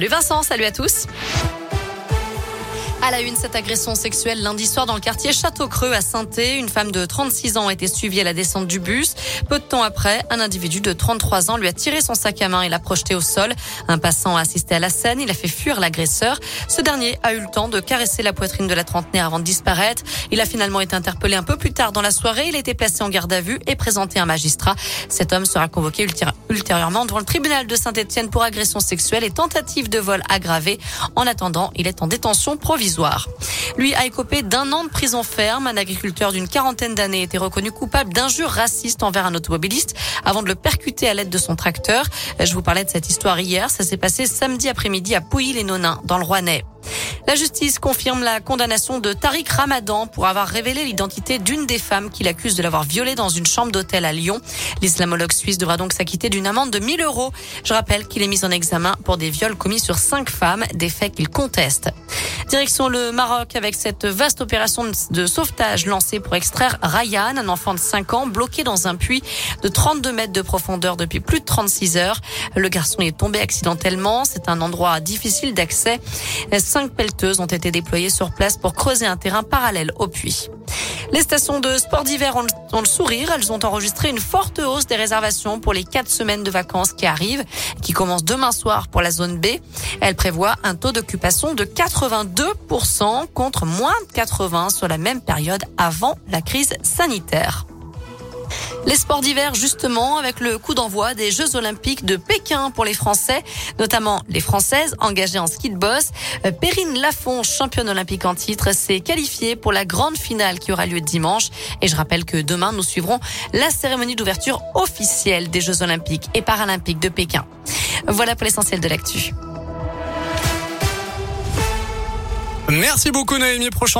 Le Vincent, salut à tous. À la une, cette agression sexuelle lundi soir dans le quartier Château-Creux à saint Une femme de 36 ans a été suivie à la descente du bus. Peu de temps après, un individu de 33 ans lui a tiré son sac à main et l'a projeté au sol. Un passant a assisté à la scène. Il a fait fuir l'agresseur. Ce dernier a eu le temps de caresser la poitrine de la trentenaire avant de disparaître. Il a finalement été interpellé un peu plus tard dans la soirée. Il a été placé en garde à vue et présenté à un magistrat. Cet homme sera convoqué ultérieurement devant le tribunal de Saint-Etienne pour agression sexuelle et tentative de vol aggravé. En attendant, il est en détention provisoire. Lui a écopé d'un an de prison ferme. Un agriculteur d'une quarantaine d'années était reconnu coupable d'injures racistes envers un automobiliste avant de le percuter à l'aide de son tracteur. Je vous parlais de cette histoire hier. Ça s'est passé samedi après-midi à Pouilly-les-Nonins, dans le Rouennais. La justice confirme la condamnation de Tariq Ramadan pour avoir révélé l'identité d'une des femmes qu'il accuse de l'avoir violée dans une chambre d'hôtel à Lyon. L'islamologue suisse devra donc s'acquitter d'une amende de 1000 euros. Je rappelle qu'il est mis en examen pour des viols commis sur cinq femmes, des faits qu'il conteste. Direction le Maroc avec cette vaste opération de sauvetage lancée pour extraire Ryan, un enfant de 5 ans bloqué dans un puits de 32 mètres de profondeur depuis plus de 36 heures. Le garçon est tombé accidentellement. C'est un endroit difficile d'accès. Cinq pelleteuses ont été déployées sur place pour creuser un terrain parallèle au puits. Les stations de sport d'hiver ont, le sourire. Elles ont enregistré une forte hausse des réservations pour les quatre semaines de vacances qui arrivent, qui commencent demain soir pour la zone B. Elles prévoient un taux d'occupation de 82% contre moins de 80 sur la même période avant la crise sanitaire. Les sports d'hiver, justement, avec le coup d'envoi des Jeux Olympiques de Pékin pour les Français, notamment les Françaises engagées en ski de boss. Euh, Perrine Lafont, championne olympique en titre, s'est qualifiée pour la grande finale qui aura lieu dimanche. Et je rappelle que demain, nous suivrons la cérémonie d'ouverture officielle des Jeux Olympiques et Paralympiques de Pékin. Voilà pour l'essentiel de l'actu. Merci beaucoup Naomi. Prochain